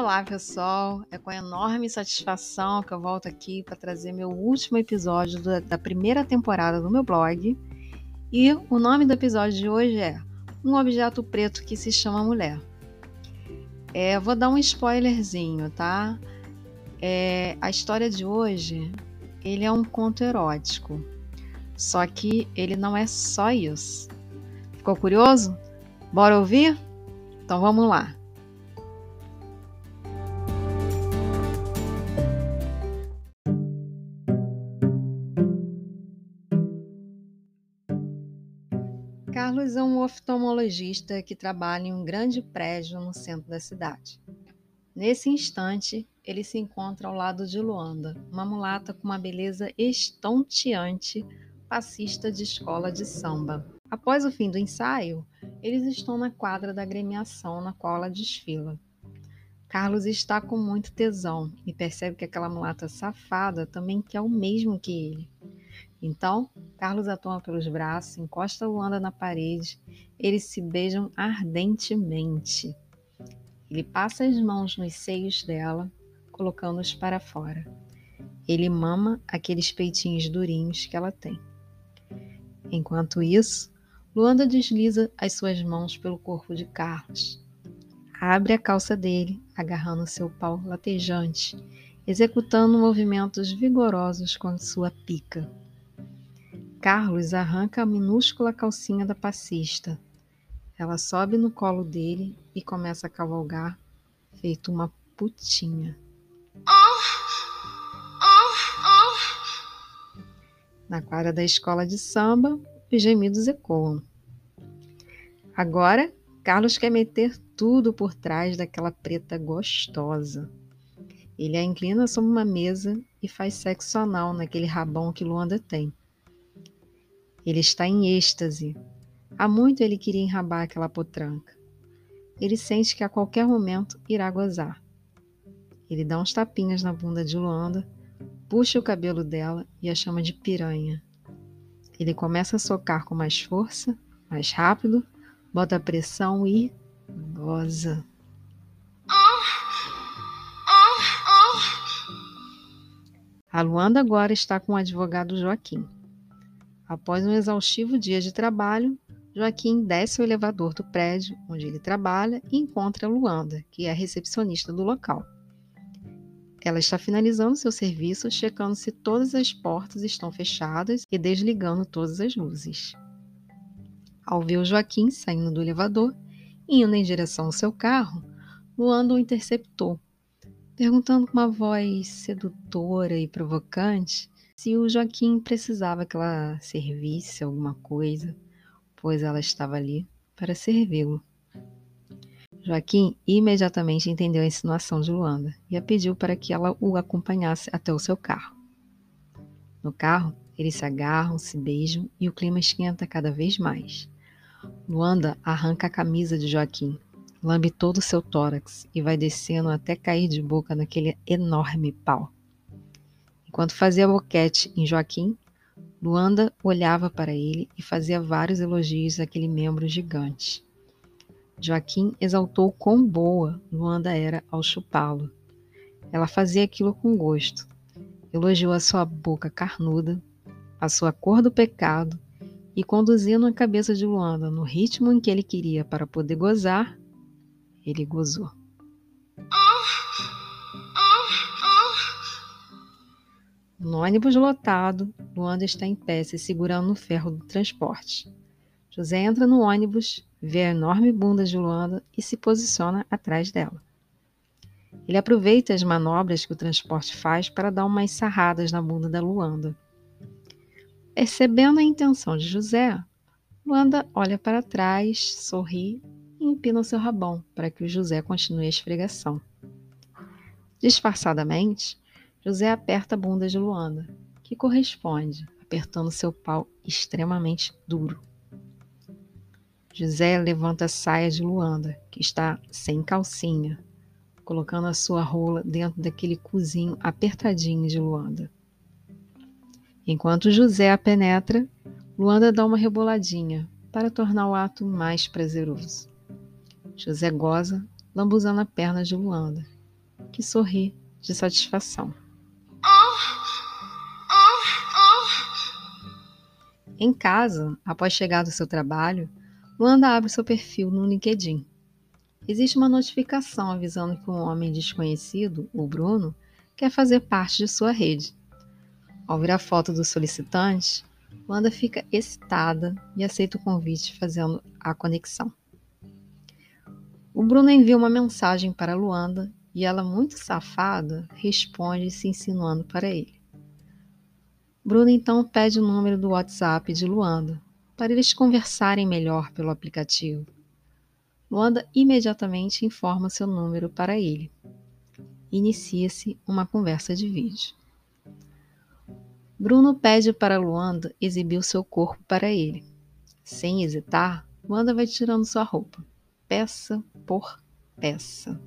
Olá, pessoal! É com enorme satisfação que eu volto aqui para trazer meu último episódio da, primeira temporada do meu blog. E o nome do episódio de hoje é Um Objeto Preto que se chama Mulher. É, vou dar um spoilerzinho, tá? É, a história de hoje ele é um conto erótico, só que ele não é só isso. Ficou curioso? Bora ouvir? Então vamos lá. Carlos é um oftalmologista que trabalha em um grande prédio no centro da cidade. Nesse instante, ele se encontra ao lado de Luanda, uma mulata com uma beleza estonteante, passista de escola de samba. Após o fim do ensaio, eles estão na quadra da agremiação na qual ela desfila. Carlos está com muito tesão e percebe que aquela mulata safada também quer o mesmo que ele. Então, Carlos a toma pelos braços, encosta Luanda na parede, eles se beijam ardentemente. Ele passa as mãos nos seios dela, colocando-os para fora. Ele mama aqueles peitinhos durinhos que ela tem. Enquanto isso, Luanda desliza as suas mãos pelo corpo de Carlos. Abre a calça dele, agarrando seu pau latejante, executando movimentos vigorosos com sua pica. Carlos arranca a minúscula calcinha da passista. Ela sobe no colo dele e começa a cavalgar, feito uma putinha. Na quadra da escola de samba, os gemidos ecoam. Agora, Carlos quer meter tudo por trás daquela preta gostosa. Ele a inclina sobre uma mesa e faz sexo anal naquele rabão que Luanda tem. Ele está em êxtase. Há muito ele queria enrabar aquela potranca. Ele sente que a qualquer momento irá gozar. Ele dá uns tapinhas na bunda de Luanda, puxa o cabelo dela e a chama de piranha. Ele começa a socar com mais força, mais rápido, bota pressão e goza. A Luanda agora está com o advogado Joaquim. Após um exaustivo dia de trabalho, Joaquim desce o elevador do prédio onde ele trabalha e encontra Luanda, que é a recepcionista do local. Ela está finalizando seu serviço, checando se todas as portas estão fechadas e desligando todas as luzes. Ao ver o Joaquim saindo do elevador e indo em direção ao seu carro, Luanda o interceptou, perguntando com uma voz sedutora e provocante se o Joaquim precisava que ela servisse alguma coisa, pois ela estava ali para servi-lo. Joaquim imediatamente entendeu a insinuação de Luanda e a pediu para que ela o acompanhasse até o seu carro. No carro, eles se agarram, se beijam e o clima esquenta cada vez mais. Luanda arranca a camisa de Joaquim, lambe todo o seu tórax e vai descendo até cair de boca naquele enorme pau. Enquanto fazia boquete em Joaquim, Luanda olhava para ele e fazia vários elogios àquele membro gigante. Joaquim exaltou quão boa Luanda era ao chupá-lo. Ela fazia aquilo com gosto. Elogiou a sua boca carnuda, a sua cor do pecado e, conduzindo a cabeça de Luanda no ritmo em que ele queria para poder gozar, ele gozou. No ônibus lotado, Luanda está em pé, se segurando no ferro do transporte. José entra no ônibus, vê a enorme bunda de Luanda e se posiciona atrás dela. Ele aproveita as manobras que o transporte faz para dar umas sarradas na bunda da Luanda. Percebendo a intenção de José, Luanda olha para trás, sorri e empina o seu rabão para que o José continue a esfregação. Disfarçadamente, José aperta a bunda de Luanda, que corresponde, apertando seu pau extremamente duro. José levanta a saia de Luanda, que está sem calcinha, colocando a sua rola dentro daquele cozinho apertadinho de Luanda. Enquanto José a penetra, Luanda dá uma reboladinha para tornar o ato mais prazeroso. José goza, lambuzando a perna de Luanda, que sorri de satisfação. Em casa, após chegar do seu trabalho, Luanda abre seu perfil no LinkedIn. Existe uma notificação avisando que um homem desconhecido, o Bruno, quer fazer parte de sua rede. Ao ver a foto do solicitante, Luanda fica excitada e aceita o convite, fazendo a conexão. O Bruno envia uma mensagem para Luanda e ela, muito safada, responde se insinuando para ele. Bruno então pede o número do WhatsApp de Luanda para eles conversarem melhor pelo aplicativo. Luanda imediatamente informa seu número para ele. Inicia-se uma conversa de vídeo. Bruno pede para Luanda exibir o seu corpo para ele. Sem hesitar, Luanda vai tirando sua roupa, peça por peça,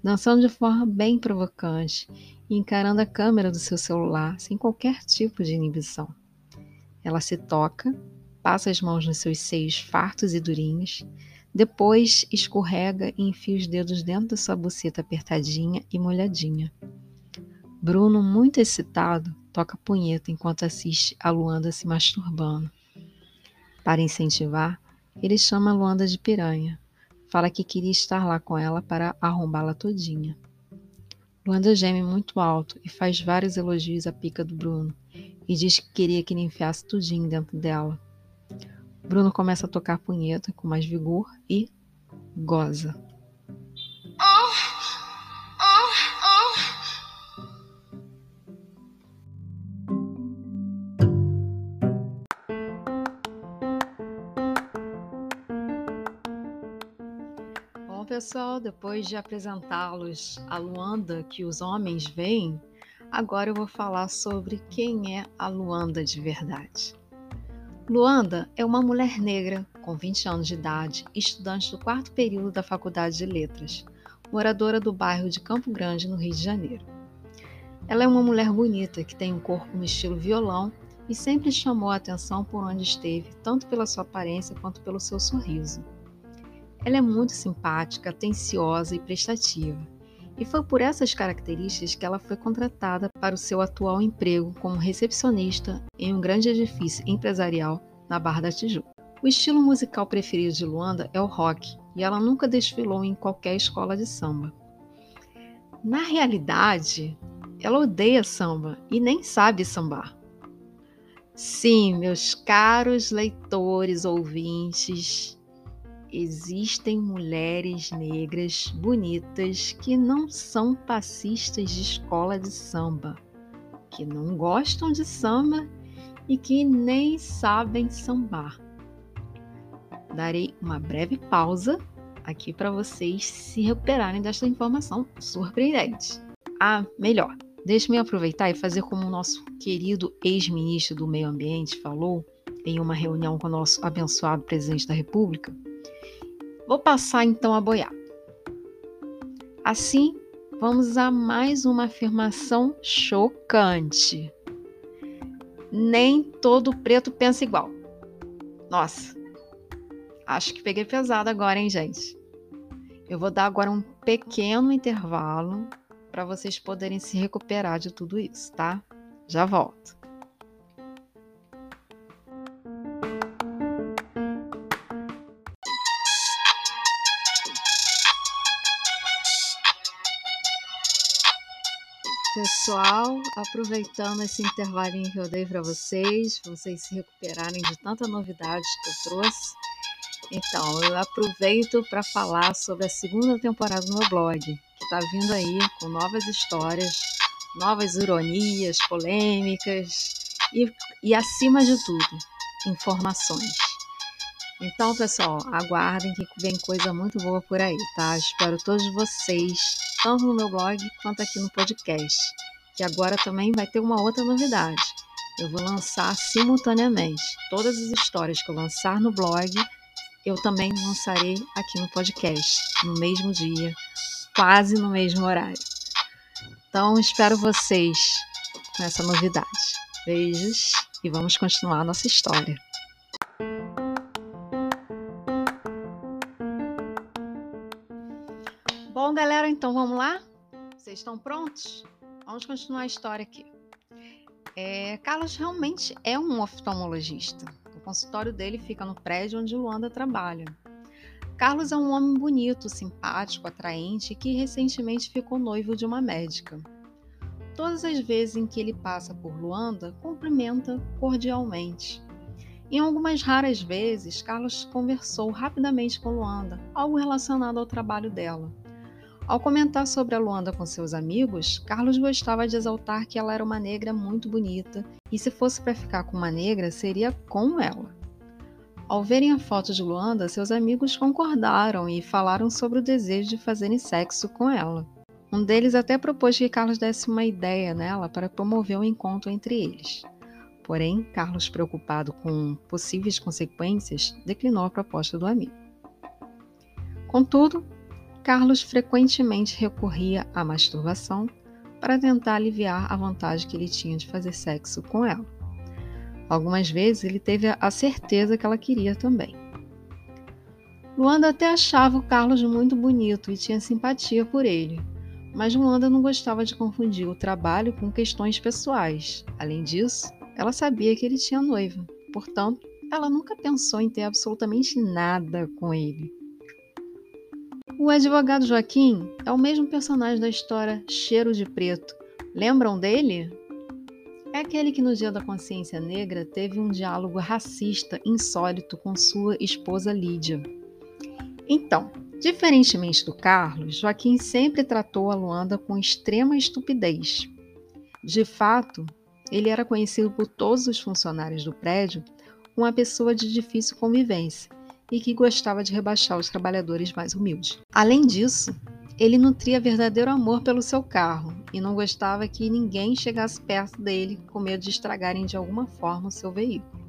dançando de forma bem provocante e encarando a câmera do seu celular sem qualquer tipo de inibição. Ela se toca, passa as mãos nos seus seios fartos e durinhos, depois escorrega e enfia os dedos dentro da sua buceta apertadinha e molhadinha. Bruno, muito excitado, toca punheta enquanto assiste a Luanda se masturbando. Para incentivar, ele chama a Luanda de piranha. Fala que queria estar lá com ela para arrombá-la todinha. Luanda geme muito alto e faz vários elogios à pica do Bruno e diz que queria que ele enfiasse tudinho dentro dela. Bruno começa a tocar punheta com mais vigor e goza. Pessoal, depois de apresentá-los a Luanda que os homens veem, agora eu vou falar sobre quem é a Luanda de verdade. Luanda é uma mulher negra com 20 anos de idade, estudante do quarto período da Faculdade de Letras, moradora do bairro de Campo Grande, no Rio de Janeiro. Ela é uma mulher bonita que tem um corpo no estilo violão e sempre chamou a atenção por onde esteve, tanto pela sua aparência quanto pelo seu sorriso. Ela é muito simpática, atenciosa e prestativa. E foi por essas características que ela foi contratada para o seu atual emprego como recepcionista em um grande edifício empresarial na Barra da Tijuca. O estilo musical preferido de Luanda é o rock, e ela nunca desfilou em qualquer escola de samba. Na realidade, ela odeia samba e nem sabe sambar. Sim, meus caros leitores, ouvintes, existem mulheres negras bonitas que não são passistas de escola de samba, que não gostam de samba e que nem sabem sambar. Darei uma breve pausa aqui para vocês se recuperarem desta informação surpreendente. Ah, melhor, deixe-me aproveitar e fazer como o nosso querido ex-ministro do Meio Ambiente falou em uma reunião com o nosso abençoado presidente da República Vou passar então a boiar. Assim, vamos a mais uma afirmação chocante. Nem todo preto pensa igual. Nossa, acho que peguei pesado agora, hein, gente? Eu vou dar agora um pequeno intervalo para vocês poderem se recuperar de tudo isso, tá? Já volto. Pessoal, aproveitando esse intervalinho que eu dei para vocês, para vocês se recuperarem de tanta novidade que eu trouxe. Então, eu aproveito para falar sobre a segunda temporada do meu blog, que está vindo aí com novas histórias, novas ironias, polêmicas e, e acima de tudo, informações. Então, pessoal, aguardem que vem coisa muito boa por aí, tá? Espero todos vocês tanto no meu blog quanto aqui no podcast, que agora também vai ter uma outra novidade. Eu vou lançar simultaneamente todas as histórias que eu lançar no blog, eu também lançarei aqui no podcast, no mesmo dia, quase no mesmo horário. Então, espero vocês com essa novidade. Beijos e vamos continuar nossa história. Bom, galera, então vamos lá? Vocês estão prontos? Vamos continuar a história aqui. É, Carlos realmente é um oftalmologista. O consultório dele fica no prédio onde Luanda trabalha. Carlos é um homem bonito, simpático, atraente que recentemente ficou noivo de uma médica. Todas as vezes em que ele passa por Luanda, cumprimenta cordialmente. Em algumas raras vezes, Carlos conversou rapidamente com Luanda, algo relacionado ao trabalho dela. Ao comentar sobre a Luanda com seus amigos, Carlos gostava de exaltar que ela era uma negra muito bonita e se fosse para ficar com uma negra, seria com ela. Ao verem a foto de Luanda, seus amigos concordaram e falaram sobre o desejo de fazerem sexo com ela. Um deles até propôs que Carlos desse uma ideia nela para promover um encontro entre eles. Porém, Carlos, preocupado com possíveis consequências, declinou a proposta do amigo. Contudo, Carlos frequentemente recorria à masturbação para tentar aliviar a vontade que ele tinha de fazer sexo com ela. Algumas vezes ele teve a certeza que ela queria também. Luanda até achava o Carlos muito bonito e tinha simpatia por ele, mas Luanda não gostava de confundir o trabalho com questões pessoais. Além disso, ela sabia que ele tinha noiva, portanto, ela nunca pensou em ter absolutamente nada com ele. O advogado Joaquim é o mesmo personagem da história Cheiro de Preto. Lembram dele? É aquele que no Dia da Consciência Negra teve um diálogo racista insólito com sua esposa Lídia. Então, diferentemente do Carlos, Joaquim sempre tratou a Luanda com extrema estupidez. De fato, ele era conhecido por todos os funcionários do prédio como uma pessoa de difícil convivência e que gostava de rebaixar os trabalhadores mais humildes. Além disso, ele nutria verdadeiro amor pelo seu carro e não gostava que ninguém chegasse perto dele com medo de estragarem de alguma forma o seu veículo.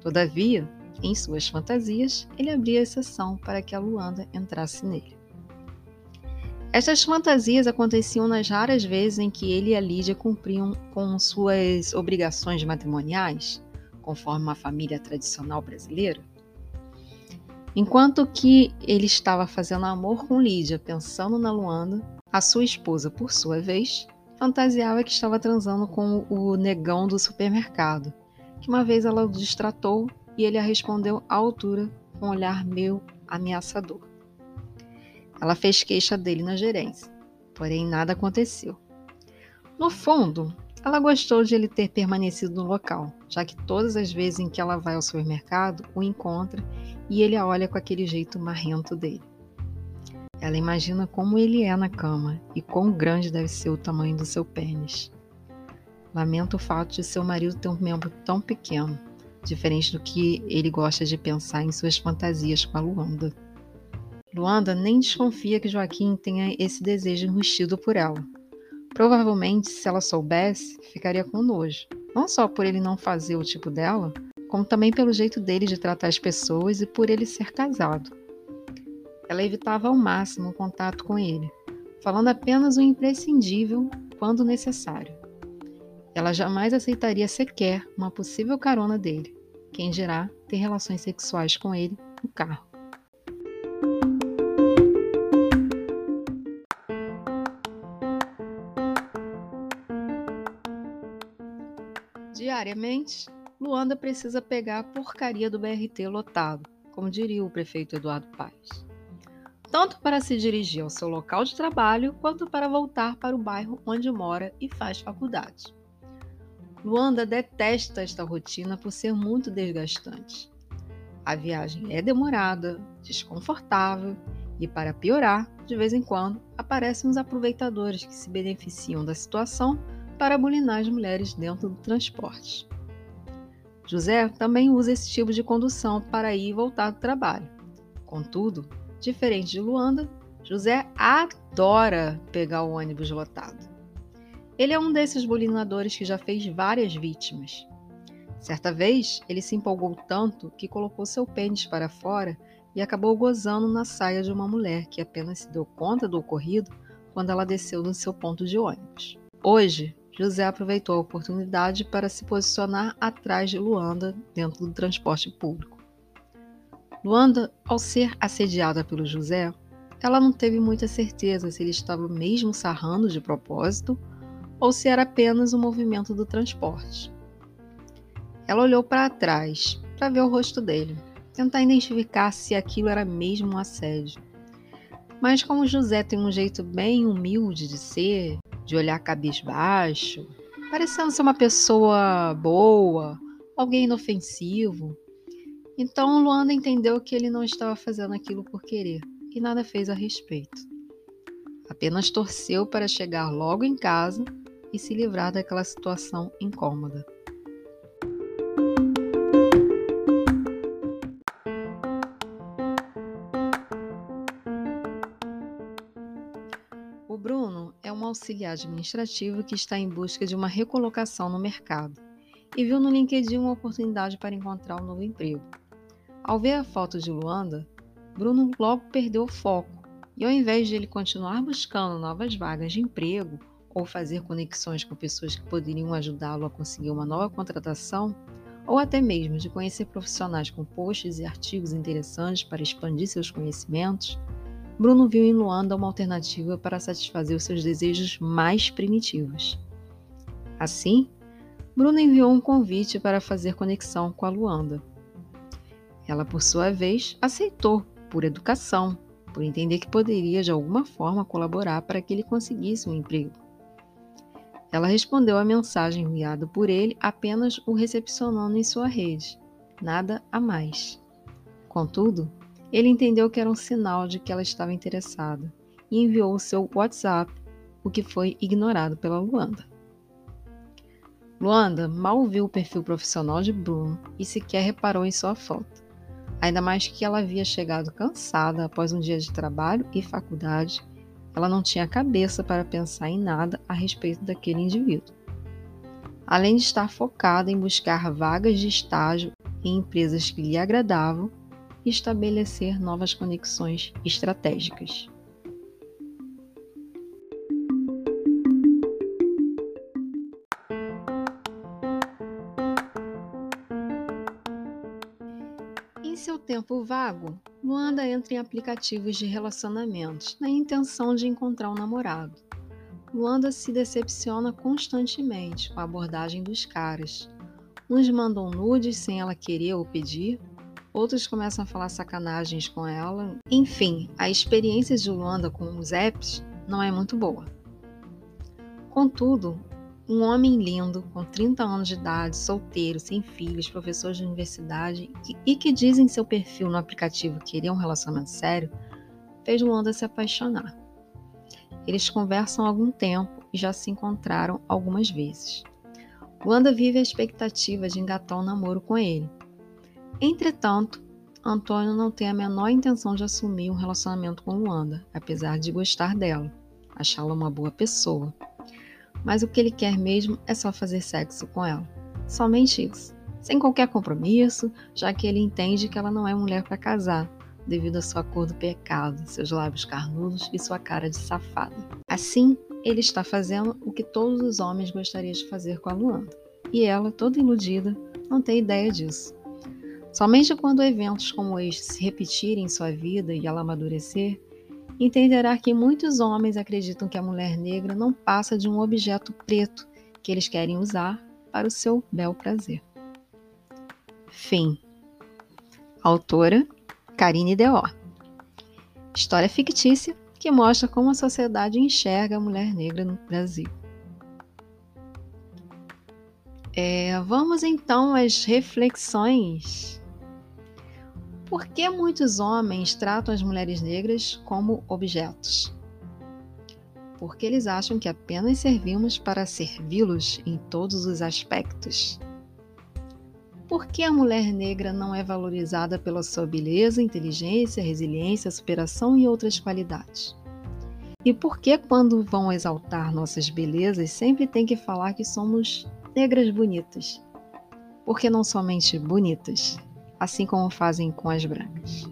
Todavia, em suas fantasias, ele abria exceção para que a Luanda entrasse nele. Estas fantasias aconteciam nas raras vezes em que ele e a Lídia cumpriam com suas obrigações matrimoniais, conforme uma família tradicional brasileira, Enquanto que ele estava fazendo amor com Lídia, pensando na Luanda, a sua esposa, por sua vez, fantasiava que estava transando com o negão do supermercado, que uma vez ela o distratou e ele a respondeu à altura com um olhar meio ameaçador. Ela fez queixa dele na gerência, porém nada aconteceu. No fundo, ela gostou de ele ter permanecido no local, já que todas as vezes em que ela vai ao supermercado, o encontra e ele a olha com aquele jeito marrento dele. Ela imagina como ele é na cama e quão grande deve ser o tamanho do seu pênis. Lamenta o fato de seu marido ter um membro tão pequeno, diferente do que ele gosta de pensar em suas fantasias com a Luanda. Luanda nem desconfia que Joaquim tenha esse desejo enrustido por ela. Provavelmente, se ela soubesse, ficaria com nojo. Não só por ele não fazer o tipo dela, como também pelo jeito dele de tratar as pessoas e por ele ser casado. Ela evitava ao máximo o contato com ele, falando apenas o imprescindível quando necessário. Ela jamais aceitaria sequer uma possível carona dele, quem dirá ter relações sexuais com ele no carro. Diariamente, Luanda precisa pegar a porcaria do BRT lotado, como diria o prefeito Eduardo Paes. Tanto para se dirigir ao seu local de trabalho, quanto para voltar para o bairro onde mora e faz faculdade. Luanda detesta esta rotina por ser muito desgastante. A viagem é demorada, desconfortável e, para piorar, de vez em quando aparecem os aproveitadores que se beneficiam da situação para bulinar as mulheres dentro do transporte. José também usa esse tipo de condução para ir e voltar do trabalho. Contudo, diferente de Luanda, José adora pegar o ônibus lotado. Ele é um desses bulinadores que já fez várias vítimas. Certa vez, ele se empolgou tanto que colocou seu pênis para fora e acabou gozando na saia de uma mulher que apenas se deu conta do ocorrido quando ela desceu do seu ponto de ônibus. Hoje, José aproveitou a oportunidade para se posicionar atrás de Luanda dentro do transporte público. Luanda, ao ser assediada pelo José, ela não teve muita certeza se ele estava mesmo sarrando de propósito ou se era apenas o movimento do transporte. Ela olhou para trás para ver o rosto dele, tentar identificar se aquilo era mesmo um assédio. Mas como José tem um jeito bem humilde de ser, de olhar cabisbaixo, parecendo ser uma pessoa boa, alguém inofensivo, então Luanda entendeu que ele não estava fazendo aquilo por querer e nada fez a respeito. Apenas torceu para chegar logo em casa e se livrar daquela situação incômoda. Auxiliar administrativo que está em busca de uma recolocação no mercado e viu no LinkedIn uma oportunidade para encontrar um novo emprego. Ao ver a foto de Luanda, Bruno logo perdeu o foco e, ao invés de ele continuar buscando novas vagas de emprego ou fazer conexões com pessoas que poderiam ajudá-lo a conseguir uma nova contratação, ou até mesmo de conhecer profissionais com posts e artigos interessantes para expandir seus conhecimentos, Bruno viu em Luanda uma alternativa para satisfazer os seus desejos mais primitivos. Assim, Bruno enviou um convite para fazer conexão com a Luanda ela, por sua vez, aceitou, por educação, por entender que poderia de alguma forma colaborar para que ele conseguisse um emprego. Ela respondeu à mensagem enviada por ele apenas o recepcionando em sua rede, nada a mais. Contudo, ele entendeu que era um sinal de que ela estava interessada e enviou o seu WhatsApp, o que foi ignorado pela Luanda. Luanda mal viu o perfil profissional de Bruno e sequer reparou em sua foto ainda mais que ela havia chegado cansada após um dia de trabalho e faculdade. Ela não tinha cabeça para pensar em nada a respeito daquele indivíduo. Além de estar focada em buscar vagas de estágio em empresas que lhe agradavam e estabelecer novas conexões estratégicas. seu tempo vago, Luanda entra em aplicativos de relacionamentos na intenção de encontrar um namorado. Luanda se decepciona constantemente com a abordagem dos caras. Uns mandam nudes sem ela querer ou pedir, outros começam a falar sacanagens com ela. Enfim, a experiência de Luanda com os apps não é muito boa. Contudo, um homem lindo, com 30 anos de idade, solteiro, sem filhos, professor de universidade e que diz em seu perfil no aplicativo querer um relacionamento sério, fez Luanda se apaixonar. Eles conversam há algum tempo e já se encontraram algumas vezes. Luanda vive a expectativa de engatar um namoro com ele. Entretanto, Antônio não tem a menor intenção de assumir um relacionamento com Luanda, apesar de gostar dela, achá-la uma boa pessoa mas o que ele quer mesmo é só fazer sexo com ela. Somente isso. Sem qualquer compromisso, já que ele entende que ela não é mulher para casar, devido à sua cor do pecado, seus lábios carnudos e sua cara de safada. Assim, ele está fazendo o que todos os homens gostariam de fazer com a Luanda. E ela, toda iludida, não tem ideia disso. Somente quando eventos como este se repetirem em sua vida e ela amadurecer, entenderá que muitos homens acreditam que a mulher negra não passa de um objeto preto que eles querem usar para o seu bel prazer. Fim. Autora Karine Deó. História fictícia que mostra como a sociedade enxerga a mulher negra no Brasil. É, vamos então às reflexões por que muitos homens tratam as mulheres negras como objetos? Porque eles acham que apenas servimos para servi-los em todos os aspectos. Por que a mulher negra não é valorizada pela sua beleza, inteligência, resiliência, superação e outras qualidades? E por que, quando vão exaltar nossas belezas, sempre tem que falar que somos negras bonitas? Porque não somente bonitas, assim como fazem com as brancas.